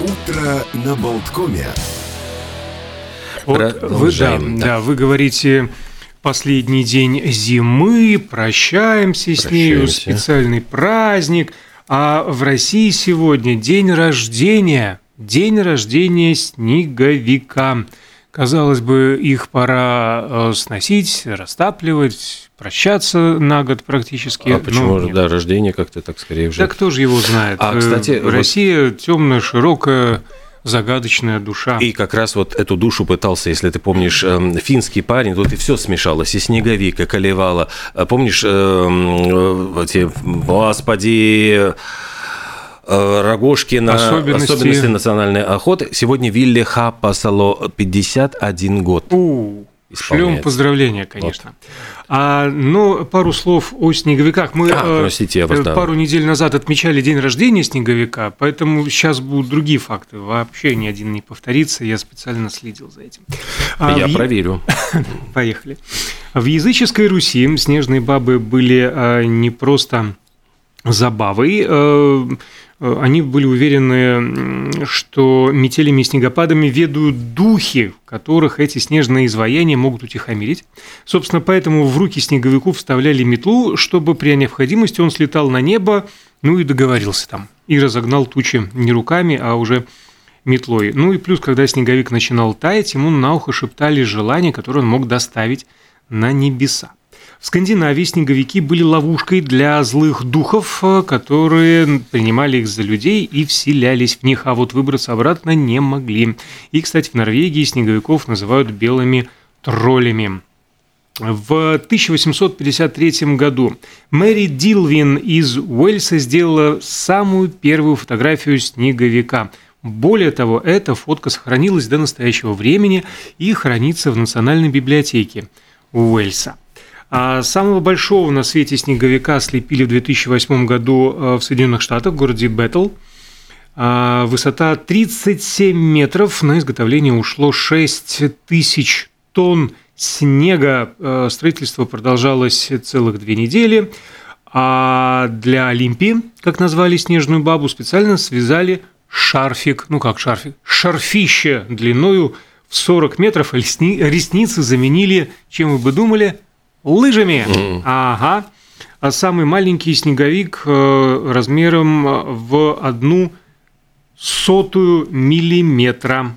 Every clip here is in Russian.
Утро на Болткоме. Вот вы, да, да, вы говорите последний день зимы, прощаемся с нею, специальный праздник. А в России сегодня день рождения, день рождения снеговика. Казалось бы, их пора э, сносить, растапливать, прощаться на год практически. А почему же, да, рождение как-то так скорее уже? Да кто же его знает? А, кстати, Россия вот... темная, широкая, загадочная душа. И как раз вот эту душу пытался, если ты помнишь, эм, финский парень, тут и все смешалось, и снеговик, и колевала. А помнишь, эм, эти, господи, Э, Рогошкина, особенности... особенности национальной охоты. Сегодня Вилли Хапасало 51 год. У, шлем поздравления, конечно. Вот. А, ну, пару слов о снеговиках. Мы а, простите, я вас, да. пару недель назад отмечали день рождения снеговика, поэтому сейчас будут другие факты. Вообще ни один не повторится. Я специально следил за этим. А я в... проверю. Поехали. В языческой Руси снежные бабы были не просто забавой. Э, они были уверены, что метелями и снегопадами ведут духи, которых эти снежные изваяния могут утихомирить. Собственно, поэтому в руки снеговику вставляли метлу, чтобы при необходимости он слетал на небо, ну и договорился там, и разогнал тучи не руками, а уже метлой. Ну и плюс, когда снеговик начинал таять, ему на ухо шептали желания, которые он мог доставить на небеса. В Скандинавии снеговики были ловушкой для злых духов, э, которые принимали их за людей и вселялись в них, а вот выбраться обратно не могли. И, кстати, в Норвегии снеговиков называют белыми троллями. В 1853 году Мэри Дилвин из Уэльса сделала самую первую фотографию снеговика. Более того, эта фотка сохранилась до настоящего времени и хранится в Национальной библиотеке Уэльса. А самого большого на свете снеговика слепили в 2008 году э, в Соединенных Штатах, в городе Беттл. А, высота 37 метров, на изготовление ушло 6 тысяч тонн снега. Э, строительство продолжалось целых две недели. А для Олимпии, как назвали снежную бабу, специально связали шарфик, ну как шарфик, шарфище длиною в 40 метров, ресницы заменили, чем вы бы думали, Лыжами. Mm. Ага. А самый маленький снеговик э, размером в одну сотую миллиметра.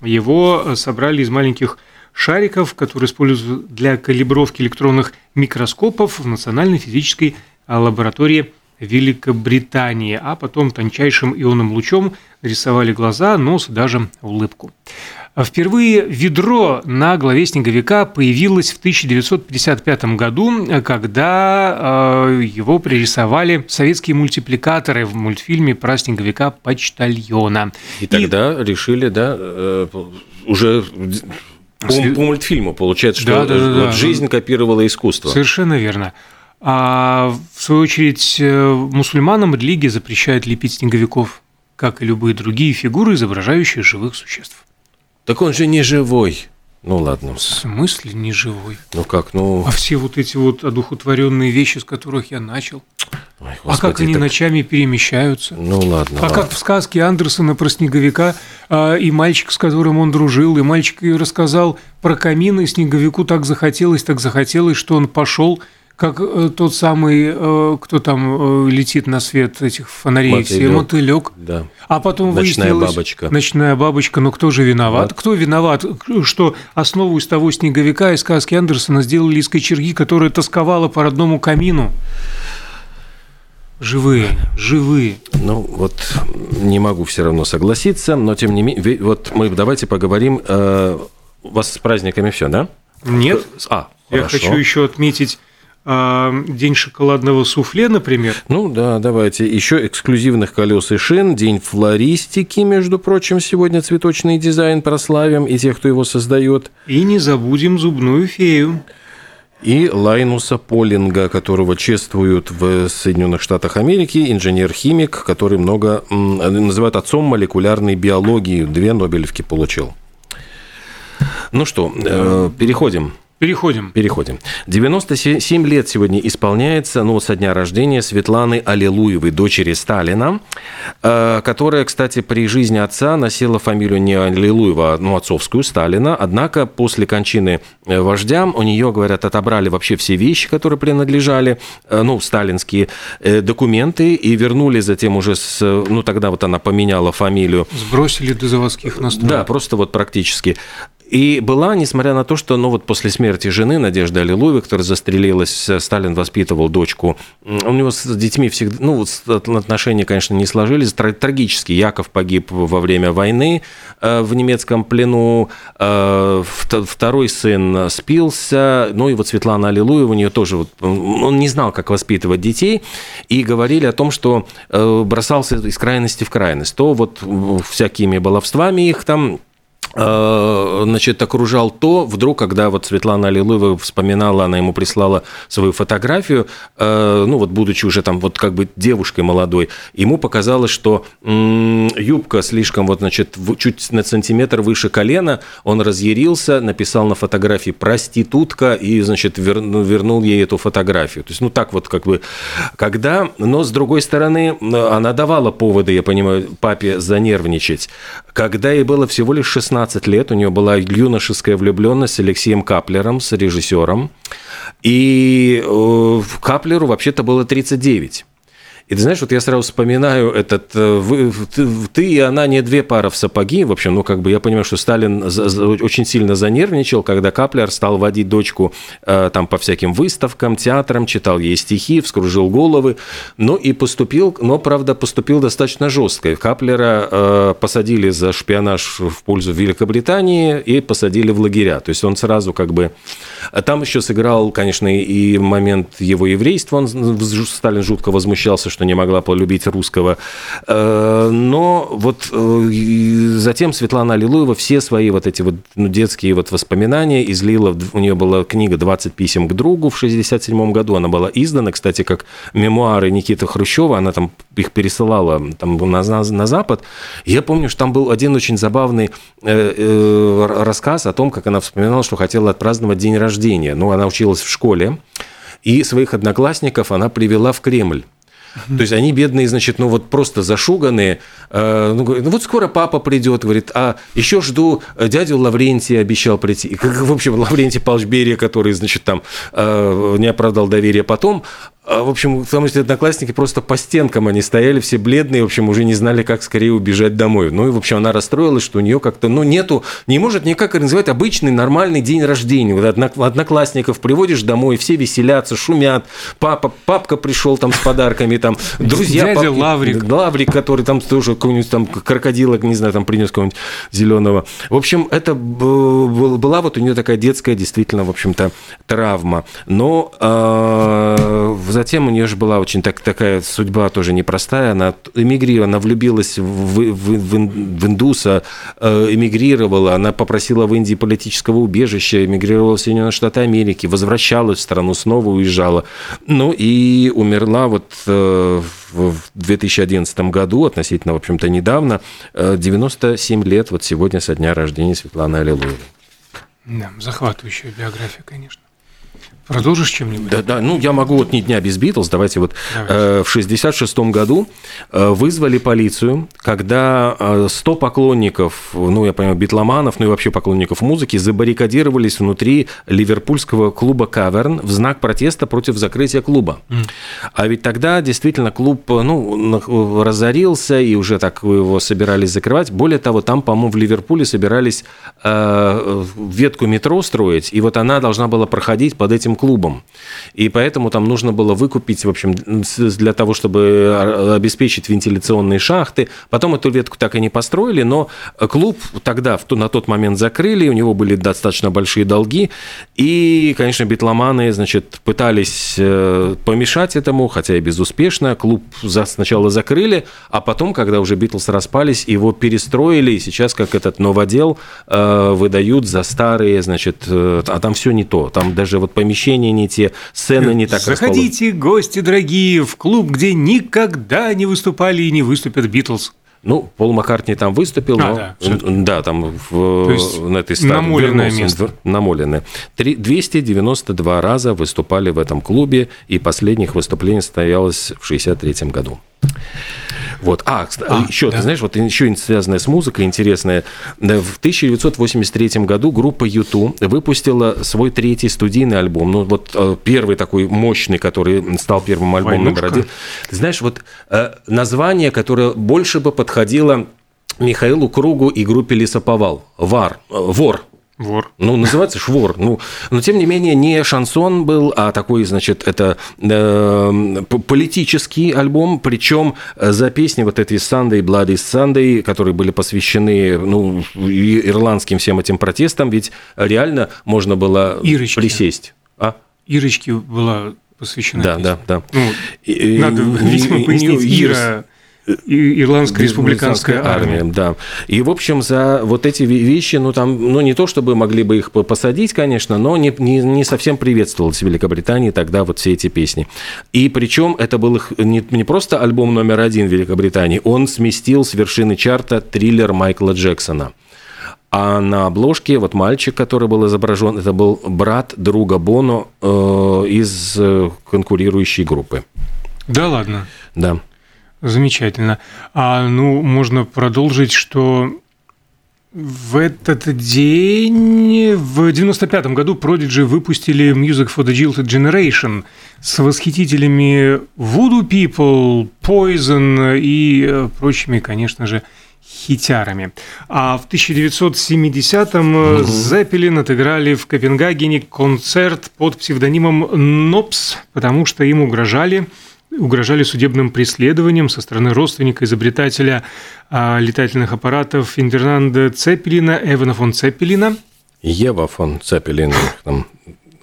Его собрали из маленьких шариков, которые используют для калибровки электронных микроскопов в Национальной физической лаборатории Великобритании, а потом тончайшим ионным лучом рисовали глаза, нос, даже улыбку. Впервые ведро на главе снеговика появилось в 1955 году, когда э, его пририсовали советские мультипликаторы в мультфильме про снеговика почтальона. И тогда И... решили, да, э, уже по, по мультфильму получается, что да, да, да, вот да. жизнь копировала искусство. Совершенно верно. А в свою очередь э, мусульманам религия запрещает лепить снеговиков, как и любые другие фигуры, изображающие живых существ. Так он же не живой. Ну ладно. В смысле не живой? Ну как, ну... А все вот эти вот одухотворенные вещи, с которых я начал. Ой, господи, а как они так... ночами перемещаются? Ну ладно. А ладно. как в сказке Андерсона про снеговика а, и мальчик, с которым он дружил, и мальчик рассказал про камин, и снеговику так захотелось, так захотелось, что он пошел как э, тот самый, э, кто там э, летит на свет этих фонарей, мотылек. все мотылек. Да. А потом ночная бабочка. Ночная бабочка, но кто же виноват? Вот. Кто виноват, что основу из того снеговика из сказки Андерсона сделали из кочерги, которая тосковала по родному камину? Живые, живые. Ну, вот не могу все равно согласиться, но тем не менее, вот мы давайте поговорим. Э, у вас с праздниками все, да? Нет. А, Я хорошо. хочу еще отметить день шоколадного суфле, например. Ну да, давайте. Еще эксклюзивных колес и шин, день флористики, между прочим, сегодня цветочный дизайн прославим и тех, кто его создает. И не забудем зубную фею. И Лайнуса Полинга, которого чествуют в Соединенных Штатах Америки, инженер-химик, который много называют отцом молекулярной биологии, две Нобелевки получил. Ну что, э, переходим Переходим. Переходим. 97 лет сегодня исполняется, ну, со дня рождения Светланы Аллилуевой, дочери Сталина, э, которая, кстати, при жизни отца носила фамилию не Аллилуева, а ну, отцовскую, Сталина. Однако после кончины э, вождя у нее, говорят, отобрали вообще все вещи, которые принадлежали, э, ну, сталинские документы, и вернули затем уже с, ну, тогда вот она поменяла фамилию. Сбросили до заводских настроек. Да, просто вот практически. И была, несмотря на то, что ну, вот после смерти жены Надежды Аллилуевой, которая застрелилась, Сталин воспитывал дочку, у него с детьми всегда, ну, вот отношения, конечно, не сложились, трагически. Яков погиб во время войны э, в немецком плену, э, второй сын спился, ну и вот Светлана Аллилуева, у нее тоже, вот, он не знал, как воспитывать детей, и говорили о том, что э, бросался из крайности в крайность. То вот всякими баловствами их там Э, значит, окружал то, вдруг, когда вот Светлана Аллилуева вспоминала, она ему прислала свою фотографию, э, ну вот будучи уже там вот как бы девушкой молодой, ему показалось, что юбка слишком вот, значит, чуть на сантиметр выше колена, он разъярился, написал на фотографии «проститутка» и, значит, вернул, вернул ей эту фотографию. То есть, ну так вот как бы, когда, но с другой стороны, она давала поводы, я понимаю, папе занервничать, когда ей было всего лишь 16 15 лет, у нее была юношеская влюбленность с Алексеем Каплером, с режиссером. И э, Каплеру вообще-то было 39. И ты знаешь, вот я сразу вспоминаю этот... Э, вы, ты, ты и она не две пары в сапоги. В общем, ну, как бы я понимаю, что Сталин очень сильно занервничал, когда Каплер стал водить дочку э, там по всяким выставкам, театрам, читал ей стихи, вскружил головы. Ну, и поступил, но, правда, поступил достаточно жестко. Каплера э, посадили за шпионаж в пользу Великобритании и посадили в лагеря. То есть он сразу как бы... Там еще сыграл, конечно, и момент его еврейства. Он, Сталин жутко возмущался, что не могла полюбить русского. Э, но вот э, затем Светлана Аллилуева все свои вот эти вот ну, детские вот воспоминания излила. У нее была книга «20 писем к другу» в 1967 году. Она была издана, кстати, как мемуары Никиты Хрущева. Она там их пересылала там, на, на, на Запад. Я помню, что там был один очень забавный э, рассказ о том, как она вспоминала, что хотела отпраздновать день рождения. Ну, она училась в школе, и своих одноклассников она привела в Кремль. То есть они бедные, значит, ну вот просто зашуганные. Э, ну, ну вот скоро папа придет, говорит, а еще жду э, дядю Лаврентия обещал прийти. И, в общем, Лаврентий Павлович Берия, который, значит, там э, не оправдал доверия потом, в общем, потому что одноклассники просто по стенкам они стояли, все бледные, в общем, уже не знали, как скорее убежать домой. Ну и, в общем, она расстроилась, что у нее как-то, ну, нету, не может никак организовать обычный нормальный день рождения. Вот одноклассников приводишь домой, все веселятся, шумят, папа, папка пришел там с подарками, там, друзья. Дядя папки, Лаврик. Лаврик, который там тоже какой-нибудь там крокодила, не знаю, там принес какого-нибудь зеленого. В общем, это была вот у нее такая детская, действительно, в общем-то, травма. Но э, затем у нее же была очень так, такая судьба тоже непростая. Она эмигрировала, она влюбилась в, в, в, в индуса, э, эмигрировала, она попросила в Индии политического убежища, эмигрировала в Соединенные Штаты Америки, возвращалась в страну, снова уезжала. Ну и умерла вот э, в 2011 году, относительно, в общем-то, недавно, 97 э, лет вот сегодня со дня рождения Светланы Аллилуевой. Да, захватывающая биография, конечно. Продолжишь чем-нибудь? Да, да. Ну, я могу вот ни дня без Битлз. Давайте вот. Давайте. Э, в 66 году э, вызвали полицию, когда э, 100 поклонников, ну, я понимаю, битломанов, ну и вообще поклонников музыки забаррикадировались внутри ливерпульского клуба «Каверн» в знак протеста против закрытия клуба. Mm. А ведь тогда действительно клуб, ну, разорился, и уже так его собирались закрывать. Более того, там, по-моему, в Ливерпуле собирались э, ветку метро строить, и вот она должна была проходить под этим клубом. И поэтому там нужно было выкупить, в общем, для того, чтобы обеспечить вентиляционные шахты. Потом эту ветку так и не построили, но клуб тогда, на тот момент закрыли, у него были достаточно большие долги. И, конечно, битломаны, значит, пытались э, помешать этому, хотя и безуспешно. Клуб сначала закрыли, а потом, когда уже Битлз распались, его перестроили, и сейчас, как этот новодел, э, выдают за старые, значит, э, а там все не то. Там даже вот помещение помещения не те, сцены не так Заходите, гости дорогие, в клуб, где никогда не выступали и не выступят Битлз. Ну, Пол Маккартни там выступил, А, но да, да, там в, есть на этой стадии намоленное вернулся, место. намоленное. Три- 292 раза выступали в этом клубе, и последних выступлений состоялось в 63 году. Вот. А, А, еще, да. ты знаешь, вот еще связанная с музыкой интересная. Да, В 1983 году группа YouTube выпустила свой третий студийный альбом. Ну, вот э, первый такой мощный, который стал первым альбомом номер «Войнушка»? один. Ты знаешь, вот э, название, которое больше бы подходило Михаилу Кругу и группе Лесоповал. Вар. э, Вор. Вор. Ну, называется швор. Ну, но тем не менее, не шансон был, а такой, значит, это э, политический альбом, причем за песни вот эти Sunday, Bloody Sunday, которые были посвящены, ну, ирландским всем этим протестам, ведь реально можно было Ирочки. присесть. А? Ирочке была посвящена Да, песня. да, да. Ну, И- надо, видимо, и- Ира, Ирландская республиканская армия. Да. И, в общем, за вот эти ве- вещи, ну, там, ну, не то чтобы могли бы их по- посадить, конечно, но не, не, не совсем приветствовалось в Великобритании тогда вот все эти песни. И причем это был их не, не просто альбом номер один в Великобритании, он сместил с вершины чарта триллер Майкла Джексона. А на обложке вот мальчик, который был изображен, это был брат друга Боно э, из э, конкурирующей группы. Да ладно. Да. Замечательно. А ну, можно продолжить, что в этот день, в 95 году Prodigy выпустили Music for the Jilted Generation с восхитителями Voodoo People, Poison и э, прочими, конечно же, хитярами. А в 1970-м Зеппелин отыграли в Копенгагене концерт под псевдонимом Нопс, потому что им угрожали угрожали судебным преследованием со стороны родственника изобретателя а, летательных аппаратов Фердинанда Цеппелина, Эвана фон Цеппелина. Ева фон Цепелин там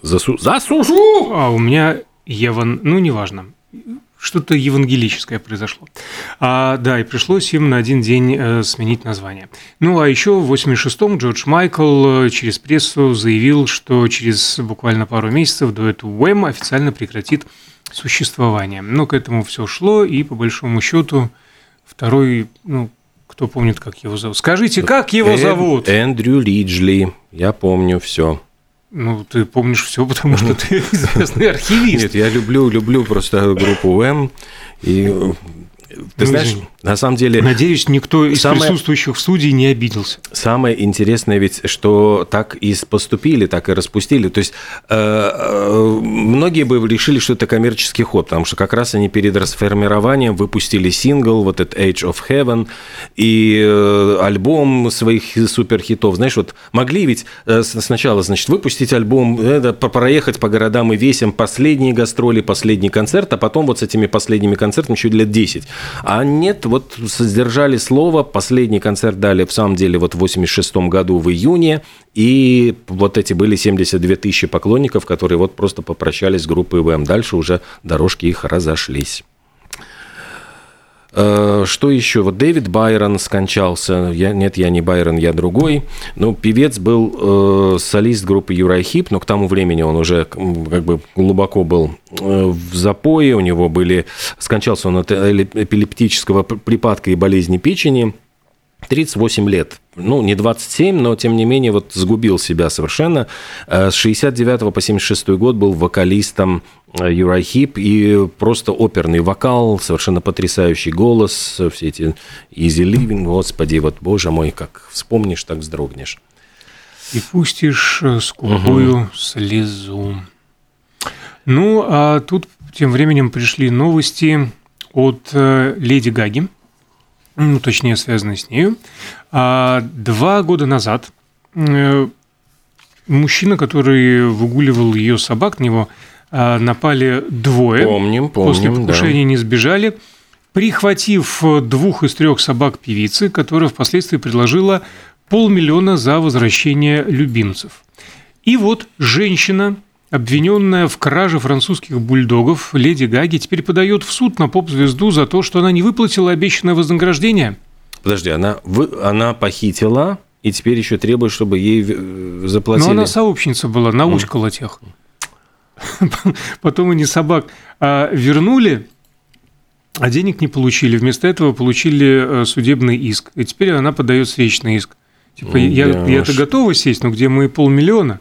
засу... засужу! А у меня Еван, ну, неважно. Что-то евангелическое произошло. А, да, и пришлось им на один день э, сменить название. Ну, а еще в 86-м Джордж Майкл э, через прессу заявил, что через буквально пару месяцев дуэт Уэм официально прекратит существование. Но к этому все шло, и по большому счету второй, ну, кто помнит, как его зовут? Скажите, как его Эн- зовут? Эндрю Лиджли. Я помню все. Ну, ты помнишь все, потому что ты известный архивист. Нет, я люблю, люблю просто группу М. И э, ты Ну, знаешь, извини. на самом деле Надеюсь, никто из Самое- присутствующих в студии не обиделся. Самое интересное ведь, что так и поступили, так и распустили. То есть э, э, многие бы решили, что это коммерческий ход, потому что как раз они перед расформированием выпустили сингл, вот этот Age of Heaven, и э, альбом своих суперхитов. Знаешь, вот могли ведь э, сначала, значит, выпустить альбом, это, проехать по городам и весям, последние гастроли, последний концерт, а потом вот с этими последними концертами еще лет 10. А нет, вот сдержали слово, последний концерт дали в самом деле вот в 86 году в июне, и вот эти были 72 тысячи поклонников, которые вот просто попрощались с группой ВМ. Дальше уже дорожки их разошлись. Э, Что еще? Вот Дэвид Байрон скончался. Я, нет, я не Байрон, я другой. Ну, певец был э, солист группы Юрай Хип, но к тому времени он уже как бы глубоко был э, в запое. У него были... Скончался он от эпилептического припадка и болезни печени. 38 лет. Ну, не 27, но тем не менее вот сгубил себя совершенно. Э, С 69 по 76 год был вокалистом э, Юрай Хип и просто оперный вокал, совершенно потрясающий голос, все эти easy living, господи, вот, боже мой, как вспомнишь, так вздрогнешь. И пустишь э, скупую слезу. Ну, а тут тем временем пришли новости от э, Леди Гаги, ну, точнее, связанные с нею. А, Два года назад э, мужчина, который выгуливал ее собак, на него напали двое. Помним, После помним, да. покушения не сбежали, прихватив э, двух из трех собак певицы, которая впоследствии предложила полмиллиона за возвращение любимцев. И вот женщина, обвиненная в краже французских бульдогов, леди Гаги, теперь подает в суд на поп-звезду за то, что она не выплатила обещанное вознаграждение. Подожди, она, вы, она похитила и теперь еще требует, чтобы ей э, заплатили. Но она сообщница была, научкала тех. Потом они собак а, вернули, а денег не получили. Вместо этого получили э, судебный иск. И теперь она подает встречный иск. Типа, я, я-то готова сесть, но где мои полмиллиона?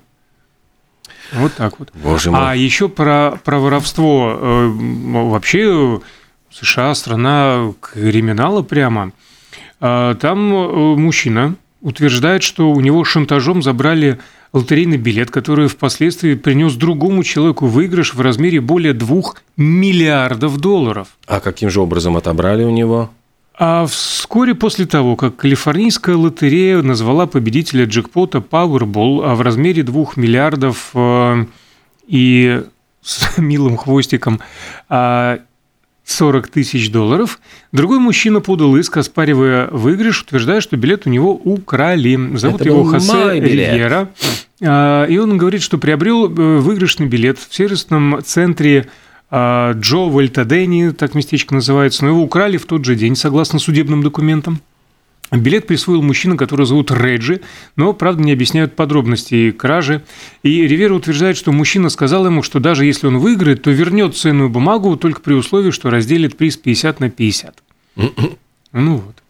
Вот так вот. Боже мой. А еще про, про воровство. Э, Вообще США страна криминала прямо. А Там э, мужчина утверждает, что у него шантажом забрали лотерейный билет, который впоследствии принес другому человеку выигрыш в размере более 2 миллиардов долларов. А каким же образом отобрали у него? А вскоре после того, как калифорнийская лотерея назвала победителя джекпота Powerball а в размере 2 миллиардов э, и с милым хвостиком а, 40 тысяч долларов, другой мужчина подал иск, оспаривая выигрыш, утверждая, что билет у него украли. Зовут Это его Хосе. Ривьера. А, И он говорит, что приобрел э, выигрышный билет в сервисном центре а, Джо Вольтадени, так местечко называется, но его украли в тот же день, согласно судебным документам. Билет присвоил мужчина, который зовут Реджи, но, правда, не объясняют подробностей кражи. И Ривера утверждает, что мужчина сказал ему, что даже если он выиграет, то вернет ценную бумагу только при условии, что разделит приз 50 на 50. Ну вот.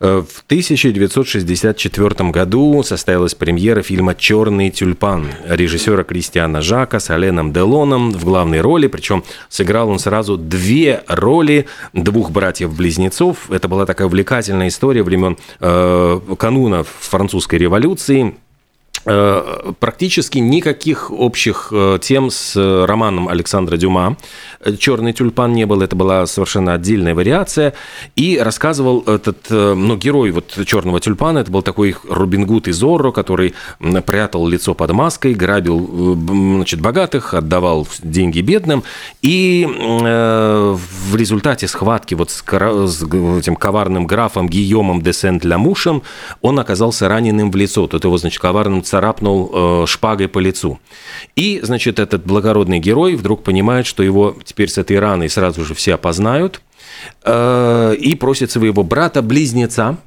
Э, В 1964 году состоялась премьера фильма «Черный тюльпан» режиссера Кристиана Жака с Аленом Делоном в главной роли, причем сыграл он сразу две роли двух братьев-близнецов. Это была такая увлекательная история времен э, кануна французской революции. Э, практически никаких общих э, тем с э, романом Александра Дюма. «Черный тюльпан» не был, это была совершенно отдельная вариация. И рассказывал этот, ну, герой вот «Черного тюльпана», это был такой Рубин Гуд из Зорро, который прятал лицо под маской, грабил значит, богатых, отдавал деньги бедным. И в результате схватки вот с, с этим коварным графом Гийомом де Сент-Ламушем он оказался раненым в лицо. Тот его, значит, коварным царапнул э, шпагой по лицу. И, значит, этот благородный герой вдруг понимает, что его теперь с этой раной сразу же все опознают, э, и просит своего брата-близнеца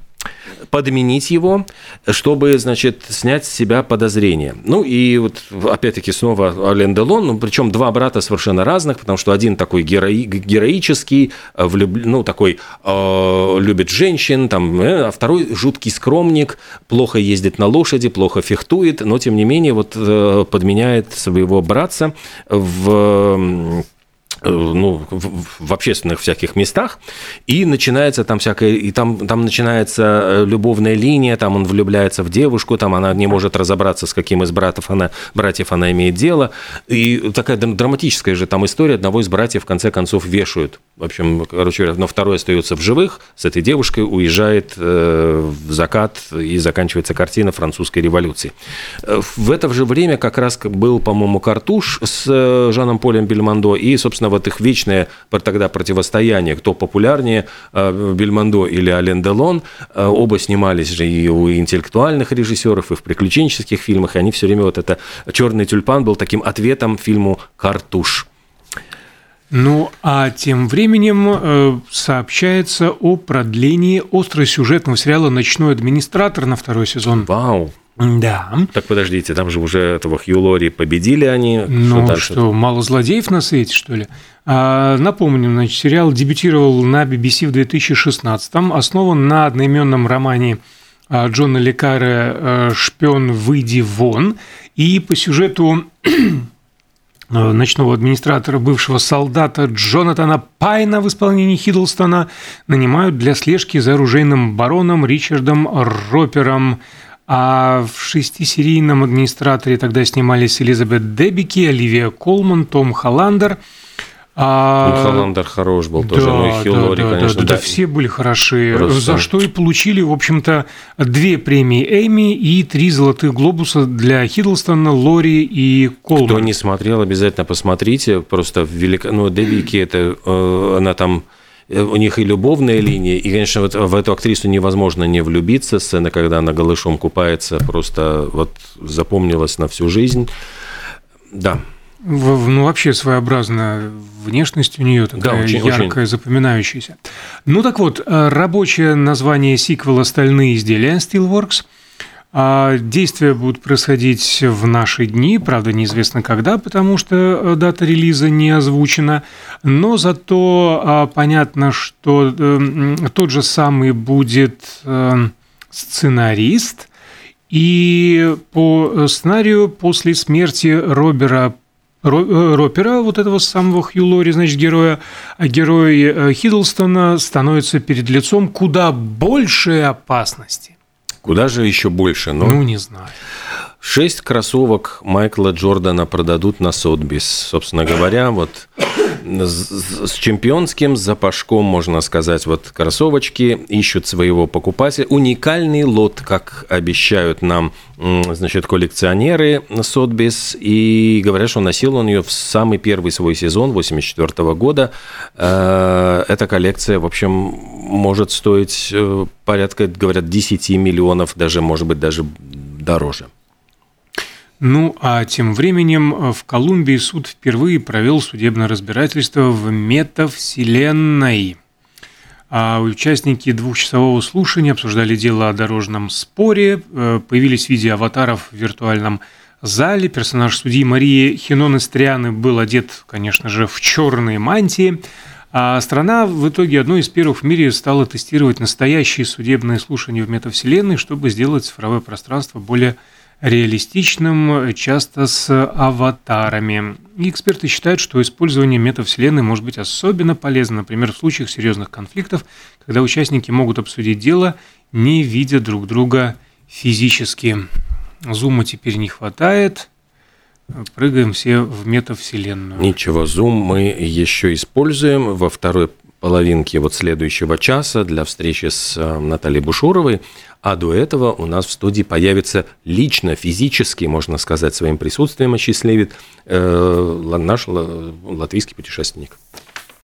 подменить его, чтобы, значит, снять с себя подозрения. Ну и вот опять-таки снова Ален Делон, ну, причем два брата совершенно разных, потому что один такой герои, героический, э, влюб- ну такой э, любит женщин, там, э, а второй жуткий скромник, плохо ездит на лошади, плохо фехтует, но тем не менее вот э, подменяет своего братца в ну, в, общественных всяких местах, и начинается там всякое, и там, там начинается э, любовная линия, там он влюбляется в девушку, там она не может разобраться, с каким из братьев она, братьев она имеет дело, и такая драм- драматическая же там история, одного из братьев в конце концов вешают, в общем, короче говоря, но второй остается в живых, с этой девушкой уезжает э, в закат, и заканчивается картина французской революции. Э, В это же время как раз был, по-моему, Картуш с э, Жаном Полем Бельмондо, и, собственно, вот их вечное тогда противостояние, кто популярнее, э, Бельмондо или Ален Делон, Э, оба снимались же и у интеллектуальных режиссеров, и в приключенческих фильмах, и они все время вот это «Черный тюльпан» был таким ответом фильму «Картуш». Ну, а тем временем э, сообщается о продлении остросюжетного сериала «Ночной администратор» на второй сезон. Вау! Да. Так подождите, там же уже этого Хью Лори победили они. Ну дальше? что, мало злодеев на свете, что ли? А, напомним, значит, сериал дебютировал на BBC в 2016-м, основан на одноименном романе а, Джона Лекаре э, «Шпион, выйди вон», и по сюжету э, ночного администратора, бывшего солдата Джонатана Пайна в исполнении Хиддлстона нанимают для слежки за оружейным бароном Ричардом Ропером. А в шестисерийном администраторе тогда снимались Элизабет Дебики, Оливия Колман, Том Холландер. А, Ну, Холландер хорош был тоже, да, ну и Хью да, Лори, да, конечно, да, да, да. все были хороши, Просто. за что и получили, в общем-то, две премии Эми и три золотых глобуса для Хиддлстона, Лори и Колман. Кто не смотрел, обязательно посмотрите. Просто велика... ну, Дебики, это э, она там у них и любовная линия, и, конечно, вот в эту актрису невозможно не влюбиться. Сцена, когда она голышом купается, просто вот запомнилась на всю жизнь. Да, Ну, вообще своеобразная внешность у нее такая очень- яркая, запоминающаяся. Ну так вот, э, рабочее название сиквела «Стальные изделия» Steelworks. А действия будут происходить в наши дни, правда, неизвестно когда, потому что э, дата релиза не озвучена, но зато а, понятно, что э, тот же самый будет э, сценарист, и по сценарию после смерти Робера Ропера, вот этого самого Хью Лори, значит, героя, а герой Хиддлстона становится перед лицом куда большей опасности. Куда же еще больше? Но... Ну, не знаю. Шесть кроссовок Майкла Джордана продадут на Сотбис. Собственно говоря, вот с чемпионским запашком, можно сказать, вот кроссовочки ищут своего покупателя. Уникальный лот, как обещают нам, значит, коллекционеры Сотбис. И говорят, что носил он ее в самый первый свой сезон, 84 года. Э, эта коллекция, в общем, может стоить э, порядка, говорят, 10 миллионов, даже, может быть, даже дороже. Ну, а тем временем э, в Колумбии суд впервые провел судебное разбирательство в метавселенной. А участники двухчасового слушания обсуждали дело о дорожном споре, э, появились в виде аватаров в виртуальном зале. Персонаж судьи Марии Хинон Истрианы был одет, конечно же, в черные мантии. А страна в итоге одной из первых в мире стала тестировать настоящие судебные слушания в метавселенной, чтобы сделать цифровое пространство более реалистичным, часто с аватарами. И эксперты считают, что использование метавселенной может быть особенно полезно, например, в случаях серьезных конфликтов, когда участники могут обсудить дело, не видя друг друга физически. Зума теперь не хватает, прыгаем все в метавселенную. Ничего, Zoom мы еще используем во второй половинке вот следующего часа для встречи с э, Натальей Бушуровой. А до этого у нас в студии появится лично, физически, можно сказать, своим присутствием осчастливит э, наш латвийский путешественник.